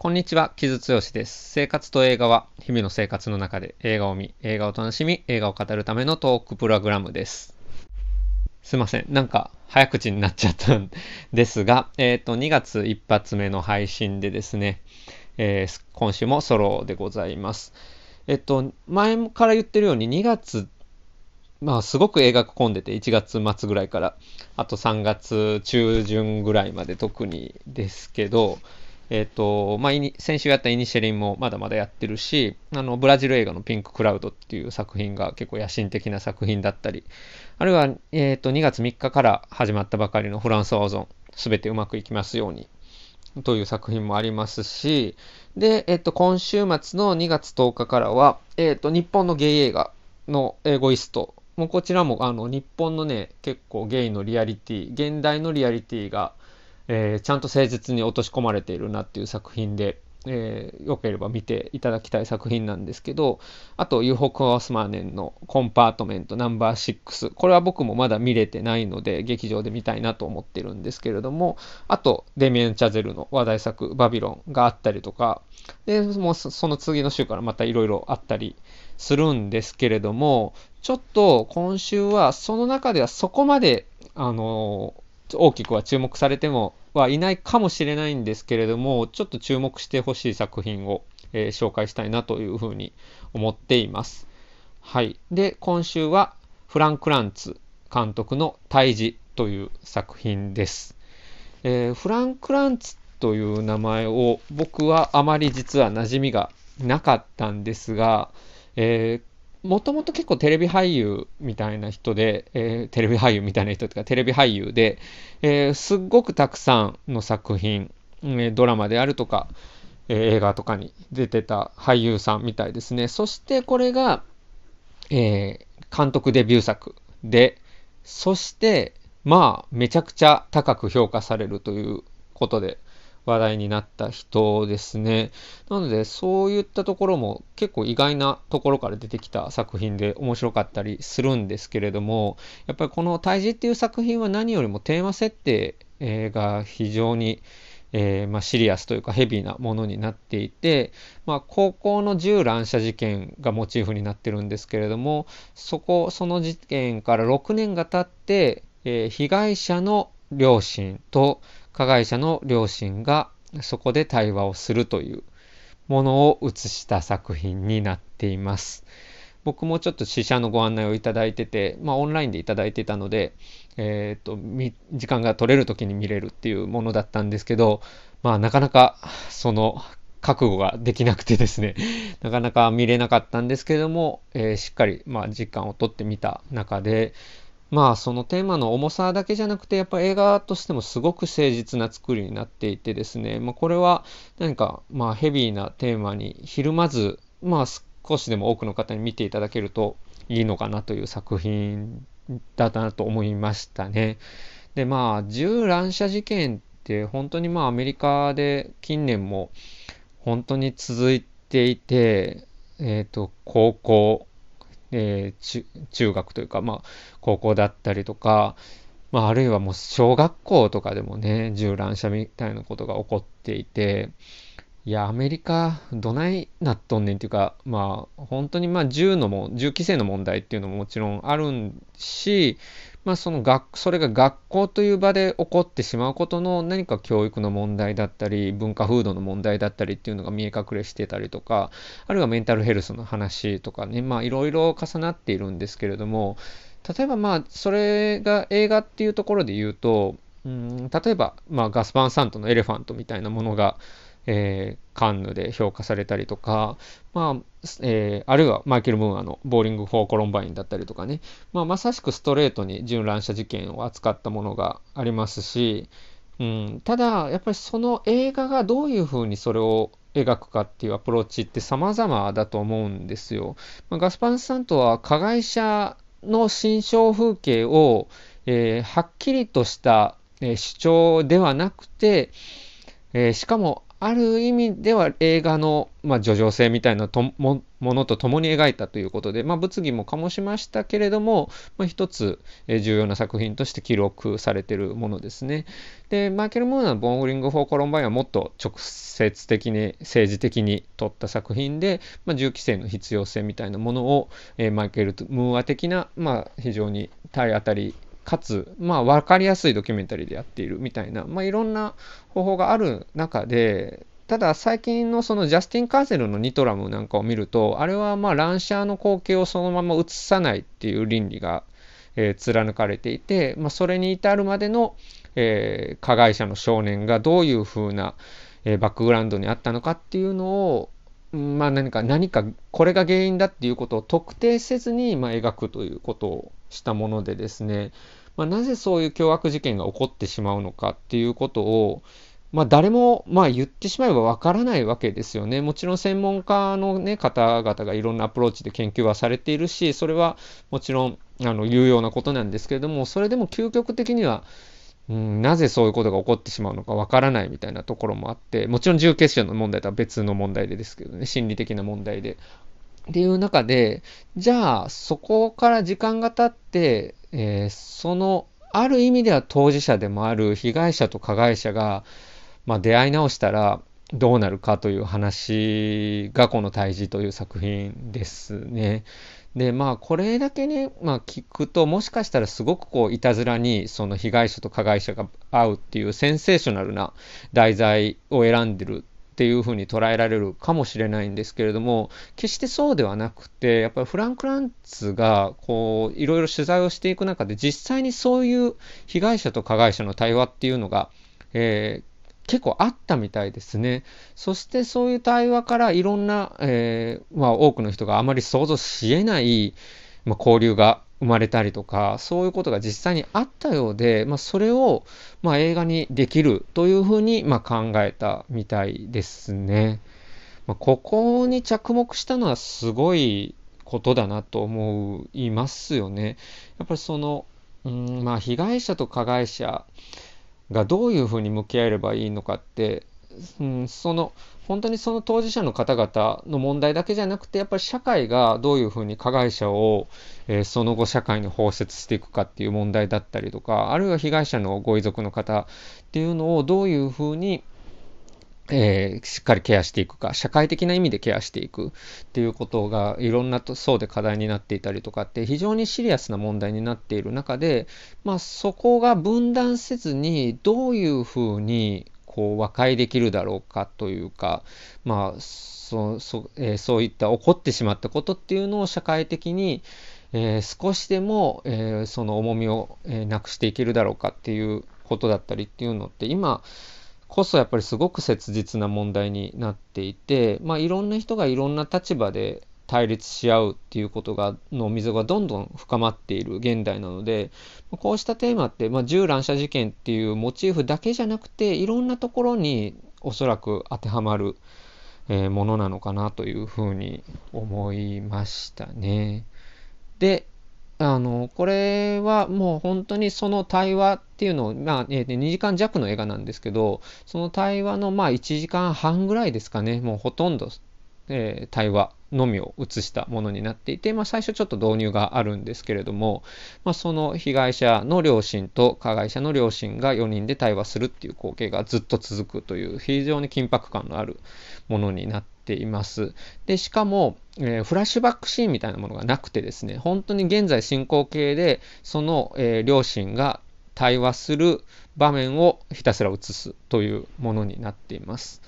こんにちは、木津剛です。生活と映画は日々の生活の中で映画を見、映画を楽しみ、映画を語るためのトークプログラムです。すいません。なんか早口になっちゃったんですが、えっ、ー、と、2月一発目の配信でですね、えー、今週もソロでございます。えっと、前から言ってるように2月、まあすごく映画混んでて1月末ぐらいから、あと3月中旬ぐらいまで特にですけど、えっ、ー、と、まあ、先週やったイニシェリンもまだまだやってるし、あの、ブラジル映画のピンククラウドっていう作品が結構野心的な作品だったり、あるいは、えっ、ー、と、2月3日から始まったばかりのフランスオーゾン、すべてうまくいきますように、という作品もありますし、で、えっ、ー、と、今週末の2月10日からは、えっ、と、日本のゲイ映画のエゴイスト、もうこちらも、あの、日本のね、結構ゲイのリアリティ、現代のリアリティが、えー、ちゃんと誠実に落とし込まれているなっていう作品で、えー、よければ見ていただきたい作品なんですけど、あと、ユーホ・クワスマーネンのコンパートメントナンバー6。これは僕もまだ見れてないので、劇場で見たいなと思ってるんですけれども、あと、デミエン・チャゼルの話題作、バビロンがあったりとか、で、もうその次の週からまたいろいろあったりするんですけれども、ちょっと今週はその中ではそこまで、あのー大きくは注目されてもはいないかもしれないんですけれども、ちょっと注目してほしい作品を、えー、紹介したいなというふうに思っています。はい。で、今週はフランク・ランツ監督の退治という作品です。えー、フランク・ランツという名前を僕はあまり実は馴染みがなかったんですが、えー、もともと結構テレビ俳優みたいな人で、えー、テレビ俳優みたいな人とかテレビ俳優で、えー、すっごくたくさんの作品、え、ドラマであるとか、え映画とかに出てた俳優さんみたいですね。そしてこれが、え監督デビュー作で、そしてまあめちゃくちゃ高く評価されるということで、話題になった人ですね。なので、そういったところも結構意外なところから出てきた作品で面白かったりするんですけれども、やっぱりこの対峙っていう作品は何よりもテーマ設定が非常にえー、まあ、シリアスというかヘビーなものになっていて、まあ、高校の銃乱射事件がモチーフになってるんですけれどもそこその事件から6年が経って、えー、被害者の両親と加害者の両親がそこで対話をするというものを映した作品になっています。僕もちょっと試写のご案内をいただいてて、まあ、オンラインでいただいてたので、えーと、時間が取れる時に見れるっていうものだったんですけど、まあ、なかなかその覚悟ができなくてですね、なかなか見れなかったんですけれども、えー、しっかり、まあ、時間をとってみた中で、まあそのテーマの重さだけじゃなくてやっぱ映画としてもすごく誠実な作りになっていてですね、まあ、これは何かまあヘビーなテーマにひるまずまあ少しでも多くの方に見ていただけるといいのかなという作品だなと思いましたね。でまあ銃乱射事件って本当にまあアメリカで近年も本当に続いていて、えっ、ー、と高校えー、中学というか、まあ、高校だったりとか、まあ、あるいはもう小学校とかでもね、銃乱射みたいなことが起こっていて、いや、アメリカ、どないなっとんねんっていうか、まあ、本当にまあ銃のも、銃規制の問題っていうのももちろんあるし、まあ、その学、それが学校という場で起こってしまうことの何か教育の問題だったり、文化風土の問題だったりっていうのが見え隠れしてたりとか、あるいはメンタルヘルスの話とかね、まあ、いろいろ重なっているんですけれども、例えばまあ、それが映画っていうところで言うと、うん、例えば、まあ、ガス・ヴァン・サントのエレファントみたいなものが、えー、カンヌで評価されたりとか、まあえー、あるいはマイケル・ムーアのボーリング・フォー・コロンバインだったりとかね、まあ、まさしくストレートに銃乱射事件を扱ったものがありますし、うん、ただやっぱりその映画がどういうふうにそれを描くかっていうアプローチって様々だと思うんですよ。まあ、ガス・ヴァン・サントは加害者の心象風景を、えー、はっきりとした、えー、主張ではなくて、えー、しかもある意味では映画の、まあ、叙情性みたいなともものと共に描いたということで、まあ、物議も醸しましたけれども、まあ、一つ、え重要な作品として記録されているものですね。で、マイケル・ムーアのボーリング・フォー・コロンバインはもっと直接的に、政治的に撮った作品で、まあ、銃規制の必要性みたいなものを、え、マイケル・ムーア的な、まあ、非常に体当たりかつ、まあ、分かりやすいドキュメンタリーでやっているみたいな、まあ、いろんな方法がある中で、ただ最近のそのジャスティン・カーゼルのニトラムなんかを見ると、あれはまあ乱射の光景をそのまま映さないっていう倫理が、えー、貫かれていて、まあ、それに至るまでの、えー、加害者の少年がどういうふうな、えー、バックグラウンドにあったのかっていうのを、まあ何か、何か、これが原因だっていうことを特定せずに、まあ、描くということをしたものでですね、まあ、なぜそういう凶悪事件が起こってしまうのかっていうことを、まあ、誰も、まあ、言ってしまえばわからないわけですよね。もちろん専門家の、ね、方々がいろんなアプローチで研究はされているし、それはもちろんあの有用なことなんですけれども、それでも究極的には、うん、なぜそういうことが起こってしまうのかわからないみたいなところもあって、もちろん重結社の問題とは別の問題でですけどね、心理的な問題で。っていう中で、じゃあそこから時間が経って、えー、そのある意味では当事者でもある被害者と加害者が、まあ、出会い直したらどうなるかという話がこの対峙という作品ですね。でまあこれだけね、まあ、聞くともしかしたらすごくこういたずらにその被害者と加害者が会うっていうセンセーショナルな題材を選んでるっていうふうに捉えられるかもしれないんですけれども決してそうではなくてやっぱりフランク・ランツがこういろいろ取材をしていく中で実際にそういう被害者と加害者の対話っていうのが、えー結構あったみたいですね。そしてそういう対話からいろんな、えー、まあ、多くの人があまり想像しえない、まあ、交流が生まれたりとか、そういうことが実際にあったようで、まあ、それを、まあ、映画にできるというふうに、まあ、考えたみたいですね。まあ、ここに着目したのはすごいことだなと思いますよね。やっぱりその、うんまあ、被害者と加害者がどういうふうに向き合えればいいのかって、うん、その本当にその当事者の方々の問題だけじゃなくてやっぱり社会がどういうふうに加害者を、えー、その後社会に包摂していくかっていう問題だったりとかあるいは被害者のご遺族の方っていうのをどういうふうにえー、しっかりケアしていくか、社会的な意味でケアしていくっていうことがいろんな層で課題になっていたりとかって非常にシリアスな問題になっている中で、まあ、そこが分断せずにどういうふうにこう和解できるだろうかというか、まあそそえー、そういった起こってしまったことっていうのを社会的に、えー、少しでも、えー、その重みを、えなくしていけるだろうかっていうことだったりっていうのって今こそやっぱりすごく切実な問題になっていて、まあ、いろんな人がいろんな立場で対立し合うっていうことがの溝がどんどん深まっている現代なのでこうしたテーマって、まあ、銃乱射事件っていうモチーフだけじゃなくていろんなところにおそらく当てはまる、えー、ものなのかなというふうに思いましたね。であの、これはもう本当にその対話っていうのを、まあ、えー、2時間弱の映画なんですけど、その対話のまあ1時間半ぐらいですかね、もうほとんどえー、対話のみを映したものになっていて、まあ、最初ちょっと導入があるんですけれども、まあ、その被害者の両親と加害者の両親が4人で対話するっていう光景がずっと続くという非常に緊迫感のあるものになっています。でしかも、えー、フラッシュバックシーンみたいなものがなくてですね本当に現在進行形でその、えー、両親が対話する場面をひたすら映すというものになっています。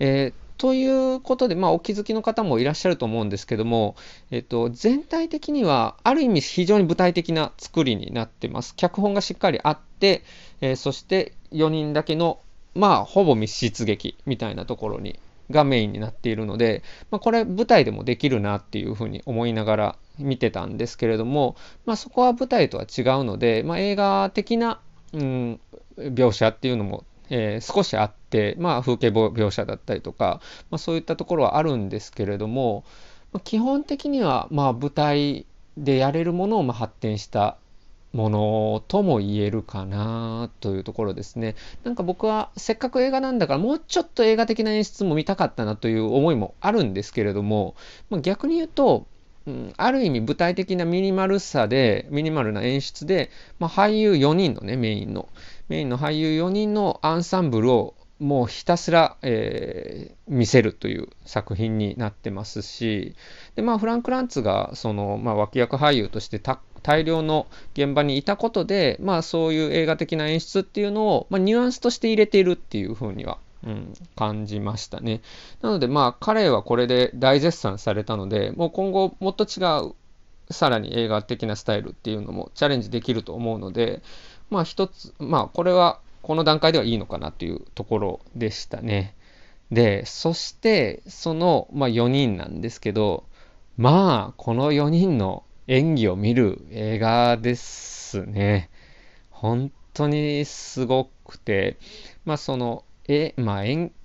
えーということで、まあ、お気づきの方もいらっしゃると思うんですけども、えっと、全体的には、ある意味非常に具体的な作りになってます。脚本がしっかりあって、えー、そして4人だけの、まあ、ほぼ密室劇みたいなところに、がメインになっているので、まあ、これ舞台でもできるなっていうふうに思いながら見てたんですけれども、まあ、そこは舞台とは違うので、まあ、映画的な、うん、描写っていうのもえー、少しあって、まあ、風景描写だったりとか、まあ、そういったところはあるんですけれども、まあ、基本的にはまあ舞台でやれるものをまあ発展したものとも言えるかなというところですね。なんか僕はせっかく映画なんだからもうちょっと映画的な演出も見たかったなという思いもあるんですけれども、まあ、逆に言うと、うん、ある意味舞台的なミニマルさで、ミニマルな演出で、まあ、俳優4人のね、メインの、メインの俳優4人のアンサンブルをもうひたすら、えー、見せるという作品になってますし、で、まあ、フランク・ランツが、その、まあ、脇役俳優として大量の現場にいたことで、まあ、そういう映画的な演出っていうのを、まあ、ニュアンスとして入れているっていうふうには、うん、感じましたね。なので、まあ、彼はこれで大絶賛されたので、もう今後もっと違う、さらに映画的なスタイルっていうのもチャレンジできると思うので、まあ一つ、まあこれはこの段階ではいいのかなというところでしたね。で、そして、その、まあ、4人なんですけど、まあ、この4人の演技を見る映画ですね。本当にすごくて、まあ、その、え、まあ、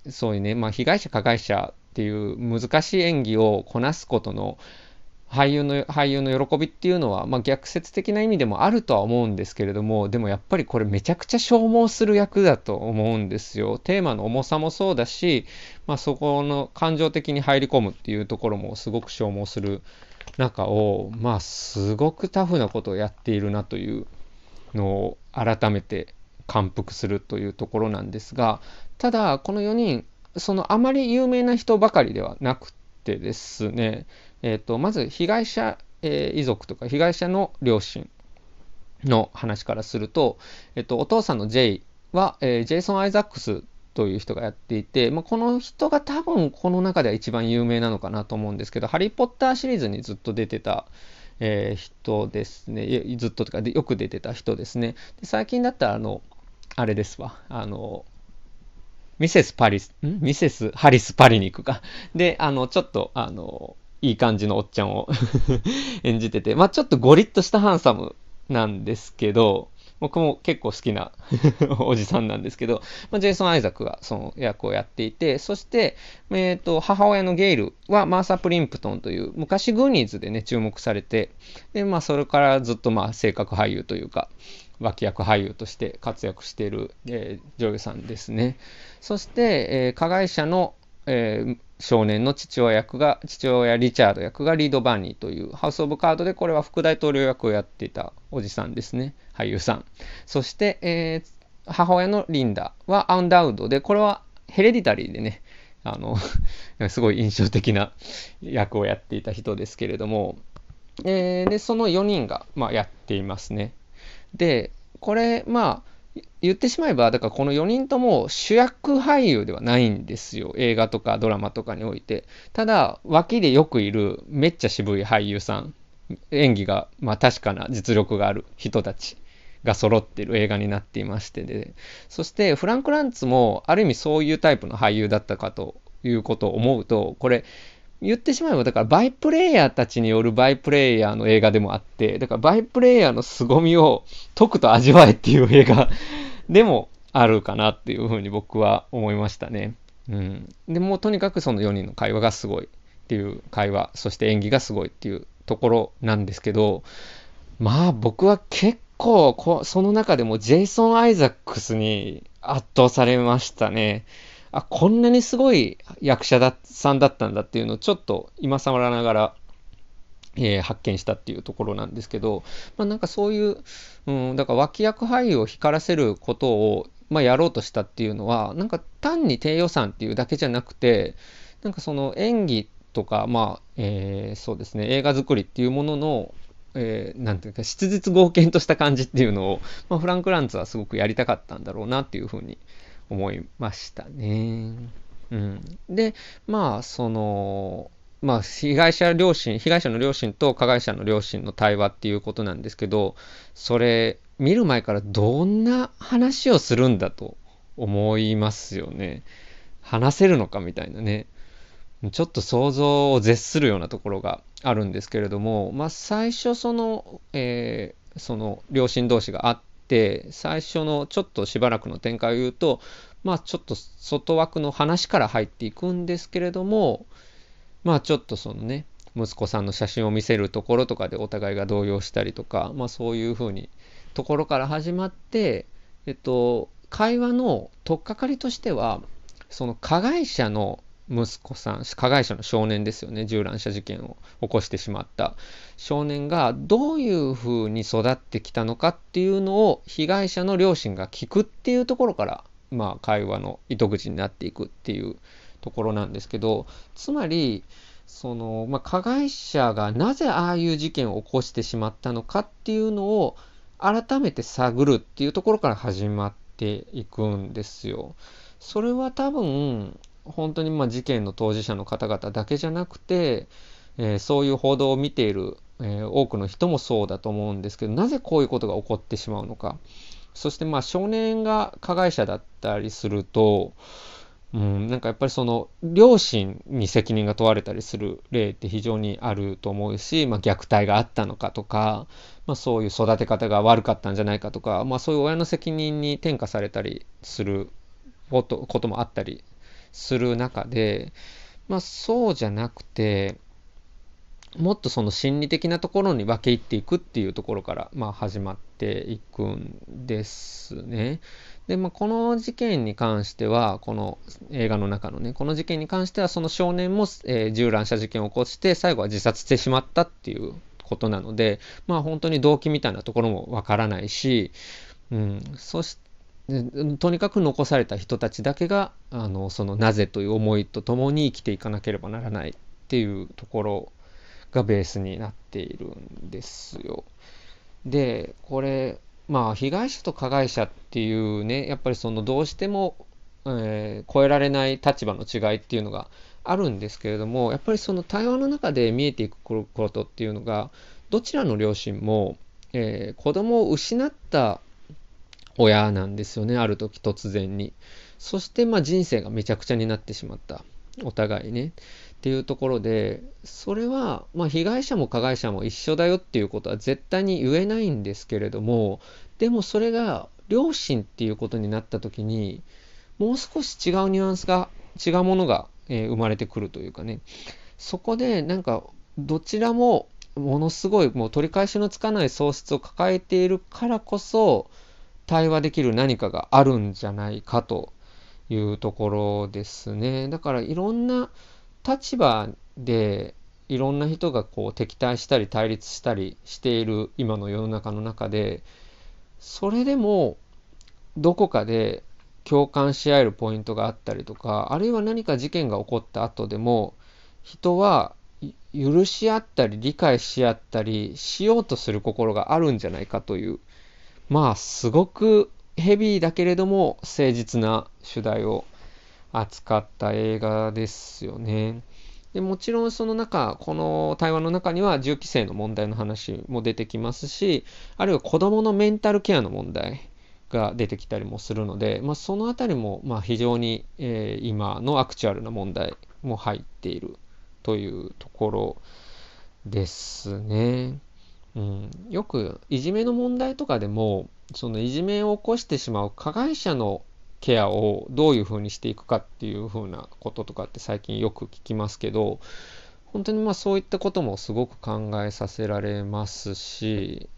そういうね、まあ、被害者、加害者っていう難しい演技をこなすことの、俳優の俳優の喜びっていうのは、まあ、逆説的な意味でもあるとは思うんですけれどもでもやっぱりこれめちゃくちゃ消耗する役だと思うんですよ。テーマの重さもそうだし、まあ、そこの感情的に入り込むっていうところもすごく消耗する中をまあすごくタフなことをやっているなというのを改めて感服するというところなんですがただこの4人そのあまり有名な人ばかりではなくてですねえーと、まず被害者、えー、遺族とか被害者の両親の話からすると、えーと、お父さんの J は、えー、ジェイソン・アイザックスという人がやっていて、まあ、この人が多分この中では一番有名なのかなと思うんですけど、ハリー・ポッターシリーズにずっと出てた、えー、人ですね。ずっととかでよく出てた人ですね。で最近だったら、あの、あれですわ。あの、ミセス・パリス、ん？ミセス・ハリス・パリニクか。で、あの、ちょっと、あの、いい感じのおっちゃんを 演じてて、まあちょっとゴリッとしたハンサムなんですけど、僕も結構好きな おじさんなんですけど、まあ、ジェイソン・アイザックがその役をやっていて、そして、えーと、母親のゲイルはマーサ・プリンプトンという昔グーニーズでね注目されて、でまあ、それからずっとまあ性格俳優というか脇役俳優として活躍している、えー、女優さんですね。そして、えー、加害者の、えー少年の父親役が、父親リチャード役がリード・バーニーという、ハウス・オブ・カードでこれは副大統領役をやっていたおじさんですね、俳優さん。そして、えー、母親のリンダはアンダウドで、これはヘレディタリーでね、あの すごい印象的な役をやっていた人ですけれども、えー、で、その4人が、まあ、やっていますね。で、これ、まあ、言ってしまえば、だからこの4人とも主役俳優ではないんですよ。映画とかドラマとかにおいて。ただ、脇でよくいるめっちゃ渋い俳優さん、演技が、まあ確かな実力がある人たちが揃ってる映画になっていましてで、そしてフランク・ランツもある意味そういうタイプの俳優だったかということを思うと、これ、言ってしまえば、だからバイプレイヤーたちによるバイプレイヤーの映画でもあって、だからバイプレイヤーの凄みを解くと味わえっていう映画 でもあるかなっていうふうに僕は思いましたね。うん。でもうとにかくその4人の会話がすごいっていう会話、そして演技がすごいっていうところなんですけど、まあ僕は結構こその中でもジェイソン・アイザックスに圧倒されましたね。あ、こんなにすごい役者ださんだったんだっていうのをちょっと今更ながらえー、発見したっていうところなんですけど、まあ、なんかそういう、うん、だから脇役俳優を光らせることを、まあ、やろうとしたっていうのは、なんか単に低予算っていうだけじゃなくて、なんかその演技とか、まあ、えー、そうですね、映画作りっていうものの、えー、ていうか、質実合憲とした感じっていうのを、まあ、フランク・ランツはすごくやりたかったんだろうなっていうふうに思いましたね。うん。で、まあ、その、まあ、被害者両親、被害者の両親と加害者の両親の対話っていうことなんですけど、それ、見る前からどんな話をするんだと思いますよね。話せるのかみたいなね。ちょっと想像を絶するようなところがあるんですけれども、まあ、最初その、えー、その両親同士があっ、最初のちょっとしばらくの展開を言うと、まあ、ちょっと外枠の話から入っていくんですけれども、まあちょっとそのね、息子さんの写真を見せるところとかでお互いが動揺したりとか、まあそういうふうにところから始まって、えっと、会話の取っかかりとしてはその加害者の息子さん加害者の少年ですよね銃乱射事件を起こしてしまった少年がどういうふうに育ってきたのかっていうのを被害者の両親が聞くっていうところからまあ会話の糸口になっていくっていうところなんですけどつまりその、まあ、加害者がなぜああいう事件を起こしてしまったのかっていうのを改めて探るっていうところから始まっていくんですよ。それは多分本当にま事件の当事者の方々だけじゃなくて、えー、そういう報道を見ている、えー、多くの人もそうだと思うんですけどなぜこういうことが起こってしまうのか。そしてまあ少年が加害者だったりすると、うん、なんかやっぱりその両親に責任が問われたりする例って非常にあると思うし、まあ、虐待があったのかとか、まあ、そういう育て方が悪かったんじゃないかとか、まあ、そういう親の責任に転嫁されたりすることもあったりする中で、まあ、そうじゃなくてもっとその心理的なところに分け入っていくっていうところから、まあ、始まっていくんですね。で、まあ、この事件に関しては、この映画の中のね、この事件に関しては、その少年も、えー、銃乱射事件を起こして、最後は自殺してしまったっていうことなので、まあ、本当に動機みたいなところもわからないし、うん、そして、とにかく残された人たちだけがあのそのなぜという思いとともに生きていかなければならないっていうところがベースになっているんですよ。でこれまあ被害者と加害者っていうねやっぱりそのどうしても、えー、超えられない立場の違いっていうのがあるんですけれどもやっぱりその対話の中で見えていくことっていうのがどちらの両親も、えー、子供を失った親なんですよねある時突然に。そしてまあ人生がめちゃくちゃになってしまった。お互いね。っていうところでそれはまあ被害者も加害者も一緒だよっていうことは絶対に言えないんですけれどもでもそれが両親っていうことになった時にもう少し違うニュアンスが違うものが、えー、生まれてくるというかね。そこでなんかどちらもものすごいもう取り返しのつかない喪失を抱えているからこそ対話できる何かがあるんじゃないかというところですね。だからいろんな立場でいろんな人がこう敵対したり対立したりしている今の世の中の中でそれでもどこかで共感し合えるポイントがあったりとかあるいは何か事件が起こった後でも人は許し合ったり理解し合ったりしようとする心があるんじゃないかというまあすごくヘビーだけれども誠実な主題を扱った映画ですよね。でもちろんその中、この対話の中には銃規制の問題の話も出てきますし、あるいは子供のメンタルケアの問題が出てきたりもするので、まあ、そのあたりもまあ非常に、えー、今のアクチュアルな問題も入っているというところですね。うん、よくいじめの問題とかでもそのいじめを起こしてしまう加害者のケアをどういうふうにしていくかっていうふうなこととかって最近よく聞きますけど本当にまあそういったこともすごく考えさせられますし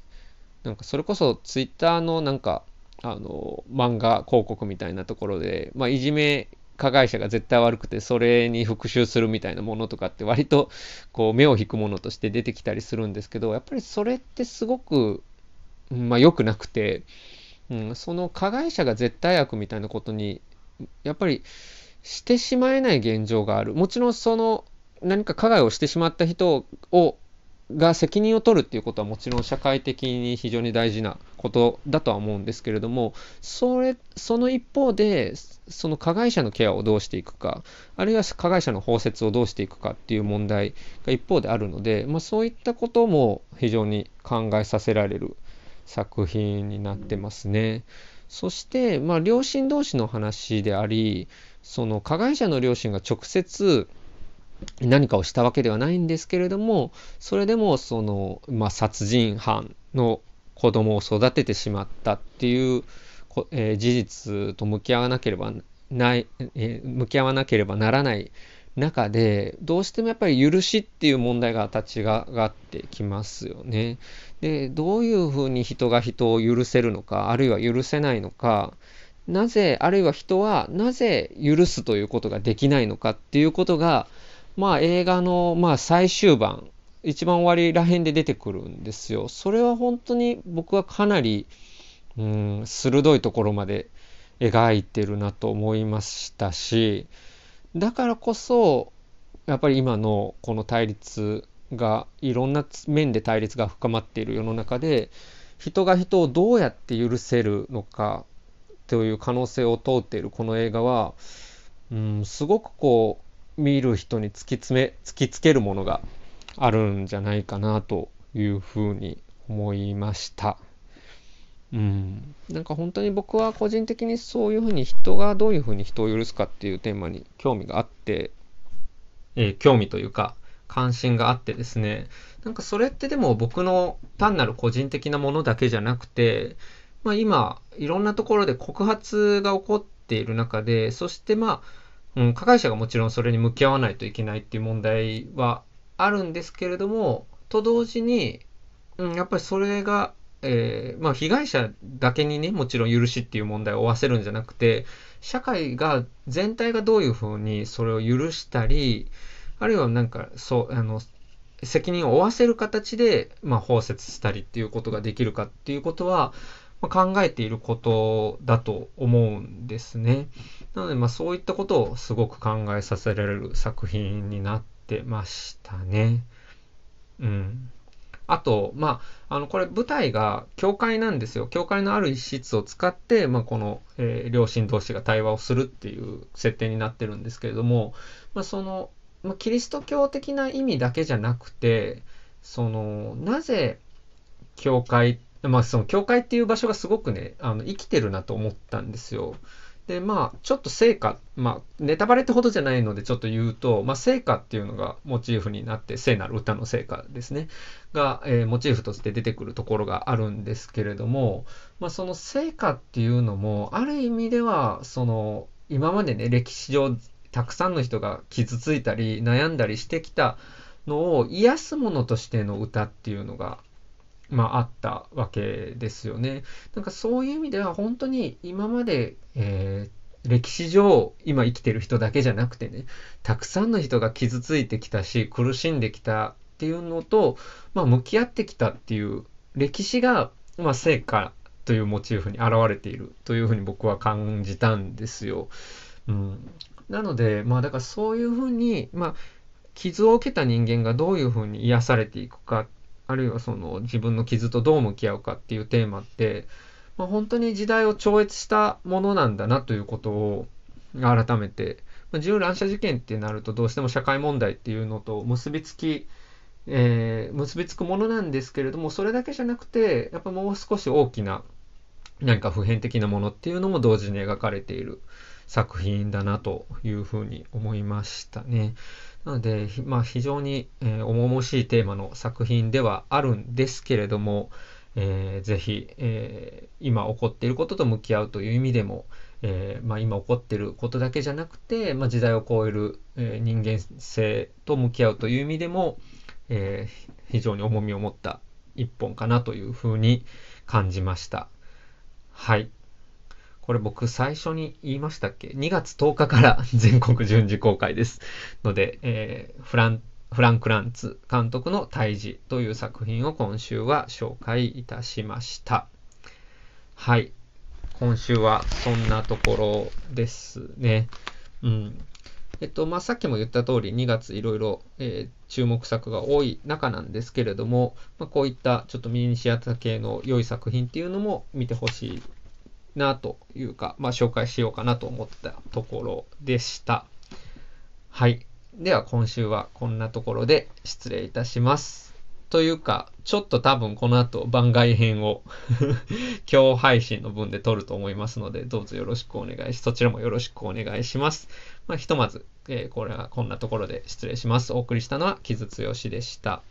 なんかそれこそツイッターのなんかあの漫画広告みたいなところで、まあ、いじめ加害者が絶対悪くてそれに復讐するみたいなものとかって割とこう目を引くものとして出てきたりするんですけどやっぱりそれってすごく、まあ、良くなくて、うん、その加害者が絶対悪みたいなことにやっぱりしてしまえない現状がある。もちろんその何か加害をしてしまった人をが責任を取るっていうことはもちろん社会的に非常に大事なことだとは思うんですけれどもそれその一方でその加害者のケアをどうしていくかあるいは加害者の包摂をどうしていくかっていう問題が一方であるので、まあ、そういったことも非常に考えさせられる作品になってますね。そして、まあ、両親同士の話でありその加害者の両親が直接何かをしたわけではないんですけれどもそれでもその、まあ、殺人犯の子供を育ててしまったっていう、えー、事実と向き合わなければない、えー、向き合わなければならない中で、どうしてもやっぱり許しっていう問題が立ち上がってきますよね。で、どういうふうに人が人を許せるのか、あるいは許せないのか、なぜ、あるいは人はなぜ許すということができないのかっていうことが、まあ映画のまあ最終盤、一番終わりらへんで出てくるんですよ。それは本当に僕はかなり、うん、鋭いところまで描いてるなと思いましたし、だからこそ、やっぱり今のこの対立が、いろんな面で対立が深まっている世の中で、人が人をどうやって許せるのかという可能性を問うているこの映画は、うん、すごくこう、見る人に突き詰め、突きつけるものがあるんじゃないかなというふうに思いました。うん、なんか本当に僕は個人的にそういうふうに人がどういうふうに人を許すかっていうテーマに興味があって、えー、興味というか関心があってですね。なんかそれってでも僕の単なる個人的なものだけじゃなくて、まあ、今いろんなところで告発が起こっている中でそしてまあ、うん、加害者がもちろんそれに向き合わないといけないっていう問題はあるんですけれどもと同時に、うん、やっぱりそれがえー、まあ、被害者だけにね、もちろん許しっていう問題を負わせるんじゃなくて、社会が、全体がどういうふうにそれを許したり、あるいはなんか、そう、あの、責任を負わせる形で、まあ、包摂したりっていうことができるかっていうことは、考えていることだと思うんですね。なので、まあ、そういったことをすごく考えさせられる作品になってましたね。うん。あと、まあ、あの、これ舞台が教会なんですよ。教会のある一室を使って、まあ、この、えー、両親同士が対話をするっていう設定になってるんですけれども、まあ、その、まあ、キリスト教的な意味だけじゃなくて、その、なぜ、教会っ、まあ、その、教会っていう場所がすごくね、あの、生きてるなと思ったんですよ。で、まあ、ちょっと聖歌、まあ、ネタバレってほどじゃないのでちょっと言うと、まあ、聖歌っていうのがモチーフになって、聖なる歌の聖歌ですね、が、えー、モチーフとして出てくるところがあるんですけれども、まあ、その聖歌っていうのも、ある意味では、その、今までね、歴史上、たくさんの人が傷ついたり、悩んだりしてきたのを癒すものとしての歌っていうのがまあ、あったわけですよね。なんかそういう意味では本当に今まで、えー、歴史上今生きてる人だけじゃなくてね、たくさんの人が傷ついてきたし、苦しんできたっていうのと、まあ、向き合ってきたっていう歴史が、まあ、成果というモチーフに現れているというふうに僕は感じたんですよ。うん、なので、まあだからそういうふうに、まあ、傷を受けた人間がどういうふうに癒されていくかっあるいはその自分の傷とどう向き合うかっていうテーマって、まあ、本当に時代を超越したものなんだなということを改めて、まあ、自由乱射事件ってなるとどうしても社会問題っていうのと結びつき、えー、結びつくものなんですけれども、それだけじゃなくて、やっぱもう少し大きな何か普遍的なものっていうのも同時に描かれている作品だなというふうに思いましたね。なので、まあ、非常に、えー、重々しいテーマの作品ではあるんですけれども、えー、ぜひ、えー、今起こっていることと向き合うという意味でも、えーまあ、今起こっていることだけじゃなくて、まあ、時代を超える、え、人間性と向き合うという意味でも、え、非常に重みを持った一本かなというふうに感じました。はい。これ僕最初に言いましたっけ ?2 月10日から 全国順次公開です。ので、えー、フラン、フランク・ランツ監督の胎児という作品を今週は紹介いたしました。はい。今週はそんなところですね。うん。えっと、まあ、さっきも言った通り2月いろいろ、えー、注目作が多い中なんですけれども、まあ、こういったちょっとミニシアター系の良い作品っていうのも見てほしいなというか、まあ、紹介しようかなと思ったところでした。はい。では今週はこんなところで失礼いたします。というか、ちょっと多分この後番外編を 今日配信の分で撮ると思いますので、どうぞよろしくお願いし、そちらもよろしくお願いします。まあ、ひとまず、えー、これはこんなところで失礼します。お送りしたのは木津剛でした。